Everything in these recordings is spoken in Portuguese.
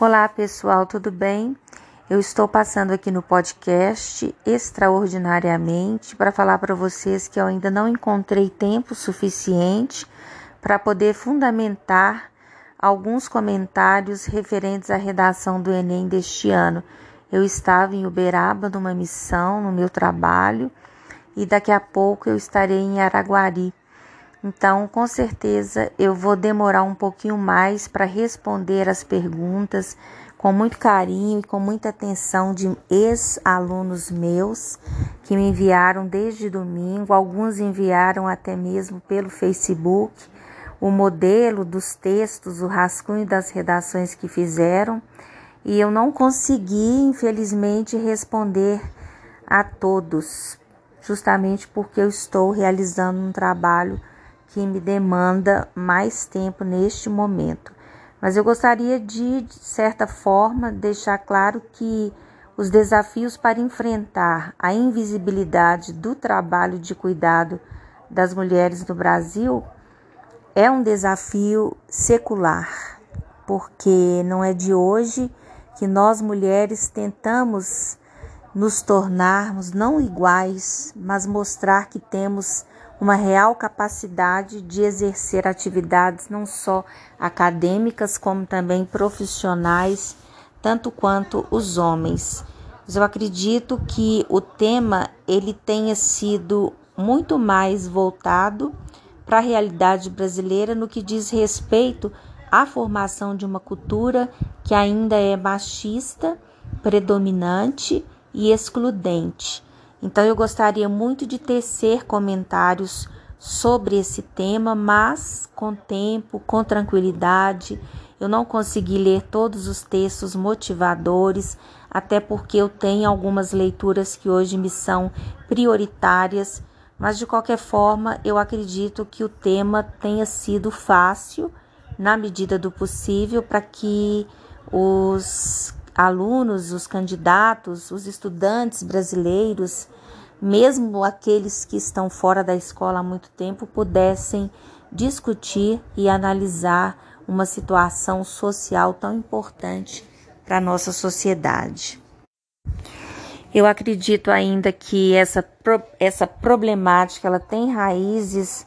Olá pessoal, tudo bem? Eu estou passando aqui no podcast extraordinariamente para falar para vocês que eu ainda não encontrei tempo suficiente para poder fundamentar alguns comentários referentes à redação do Enem deste ano. Eu estava em Uberaba numa missão, no meu trabalho, e daqui a pouco eu estarei em Araguari. Então, com certeza, eu vou demorar um pouquinho mais para responder as perguntas com muito carinho e com muita atenção de ex-alunos meus que me enviaram desde domingo. Alguns enviaram até mesmo pelo Facebook o modelo dos textos, o rascunho das redações que fizeram. E eu não consegui, infelizmente, responder a todos, justamente porque eu estou realizando um trabalho que me demanda mais tempo neste momento. Mas eu gostaria de, de certa forma, deixar claro que os desafios para enfrentar a invisibilidade do trabalho de cuidado das mulheres no Brasil é um desafio secular, porque não é de hoje que nós mulheres tentamos nos tornarmos não iguais, mas mostrar que temos uma real capacidade de exercer atividades não só acadêmicas, como também profissionais, tanto quanto os homens. Mas eu acredito que o tema ele tenha sido muito mais voltado para a realidade brasileira no que diz respeito à formação de uma cultura que ainda é machista, predominante e excludente então eu gostaria muito de tecer comentários sobre esse tema, mas com tempo, com tranquilidade. Eu não consegui ler todos os textos motivadores, até porque eu tenho algumas leituras que hoje me são prioritárias, mas de qualquer forma, eu acredito que o tema tenha sido fácil, na medida do possível, para que os alunos, os candidatos, os estudantes brasileiros, mesmo aqueles que estão fora da escola há muito tempo, pudessem discutir e analisar uma situação social tão importante para a nossa sociedade. Eu acredito ainda que essa, essa problemática ela tem raízes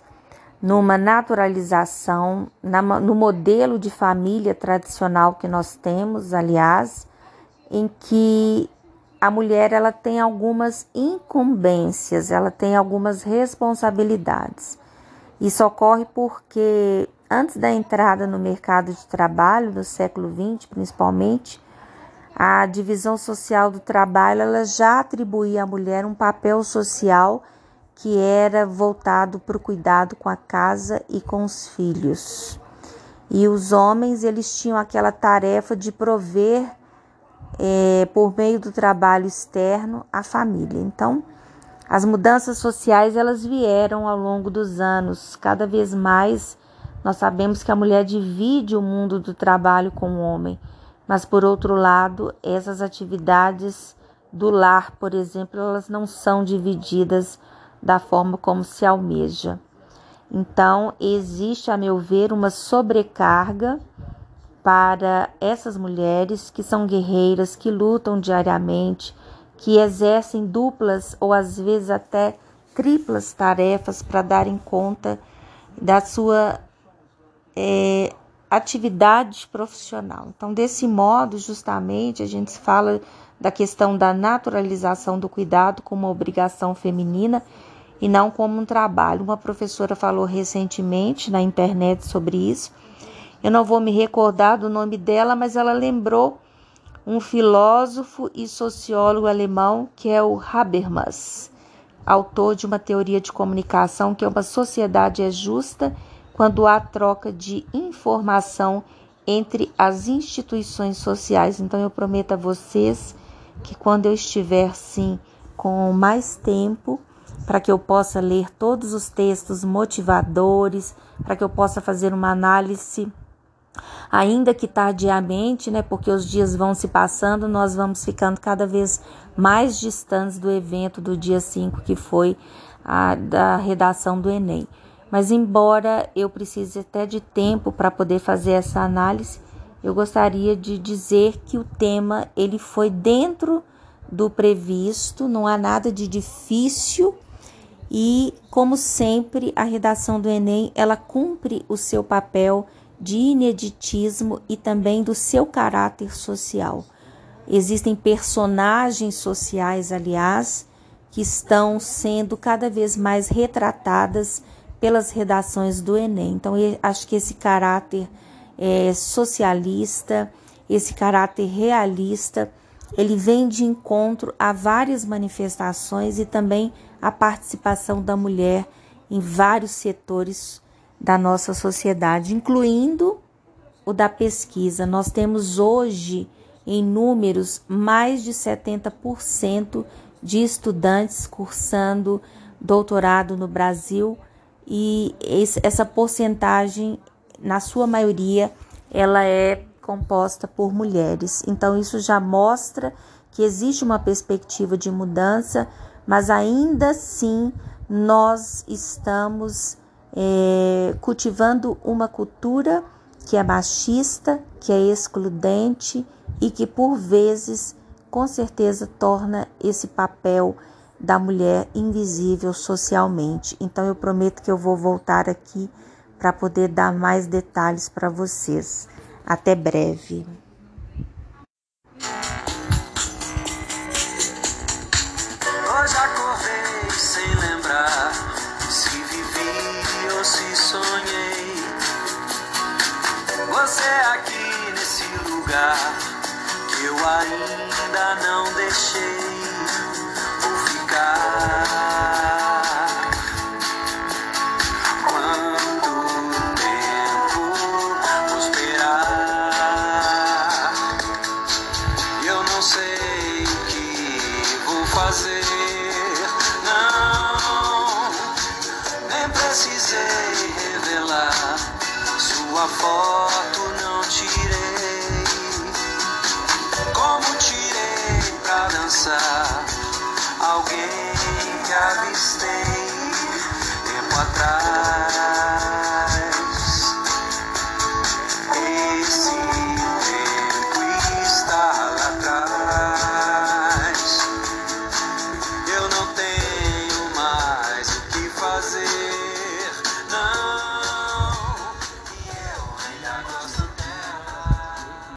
numa naturalização, na, no modelo de família tradicional que nós temos, aliás, em que a mulher ela tem algumas incumbências, ela tem algumas responsabilidades. Isso ocorre porque antes da entrada no mercado de trabalho no século XX, principalmente, a divisão social do trabalho ela já atribuía à mulher um papel social que era voltado para o cuidado com a casa e com os filhos. E os homens eles tinham aquela tarefa de prover é, por meio do trabalho externo à família. Então, as mudanças sociais elas vieram ao longo dos anos. Cada vez mais nós sabemos que a mulher divide o mundo do trabalho com o homem, mas por outro lado, essas atividades do lar, por exemplo, elas não são divididas da forma como se almeja. Então, existe, a meu ver, uma sobrecarga para essas mulheres que são guerreiras, que lutam diariamente, que exercem duplas ou às vezes até triplas tarefas para darem conta da sua é, atividade profissional. Então, desse modo, justamente, a gente fala da questão da naturalização do cuidado como uma obrigação feminina e não como um trabalho. Uma professora falou recentemente na internet sobre isso eu não vou me recordar do nome dela, mas ela lembrou um filósofo e sociólogo alemão que é o Habermas, autor de uma teoria de comunicação que é uma sociedade é justa quando há troca de informação entre as instituições sociais. Então eu prometo a vocês que quando eu estiver sim com mais tempo, para que eu possa ler todos os textos motivadores, para que eu possa fazer uma análise ainda que tardiamente, né, porque os dias vão se passando, nós vamos ficando cada vez mais distantes do evento do dia 5, que foi a da redação do Enem. Mas embora eu precise até de tempo para poder fazer essa análise, eu gostaria de dizer que o tema ele foi dentro do previsto, não há nada de difícil e, como sempre, a redação do Enem ela cumpre o seu papel de ineditismo e também do seu caráter social. Existem personagens sociais, aliás, que estão sendo cada vez mais retratadas pelas redações do Enem. Então, acho que esse caráter é, socialista, esse caráter realista, ele vem de encontro a várias manifestações e também a participação da mulher em vários setores da nossa sociedade, incluindo o da pesquisa. Nós temos hoje, em números, mais de 70% de estudantes cursando doutorado no Brasil e essa porcentagem, na sua maioria, ela é composta por mulheres. Então, isso já mostra que existe uma perspectiva de mudança, mas ainda assim nós estamos é, cultivando uma cultura que é machista, que é excludente e que por vezes, com certeza, torna esse papel da mulher invisível socialmente. Então eu prometo que eu vou voltar aqui para poder dar mais detalhes para vocês. Até breve. Hoje acordei sem lembrar Você aqui nesse lugar que eu ainda não deixei A foto não tirei. Como tirei pra dançar? Alguém que avistei.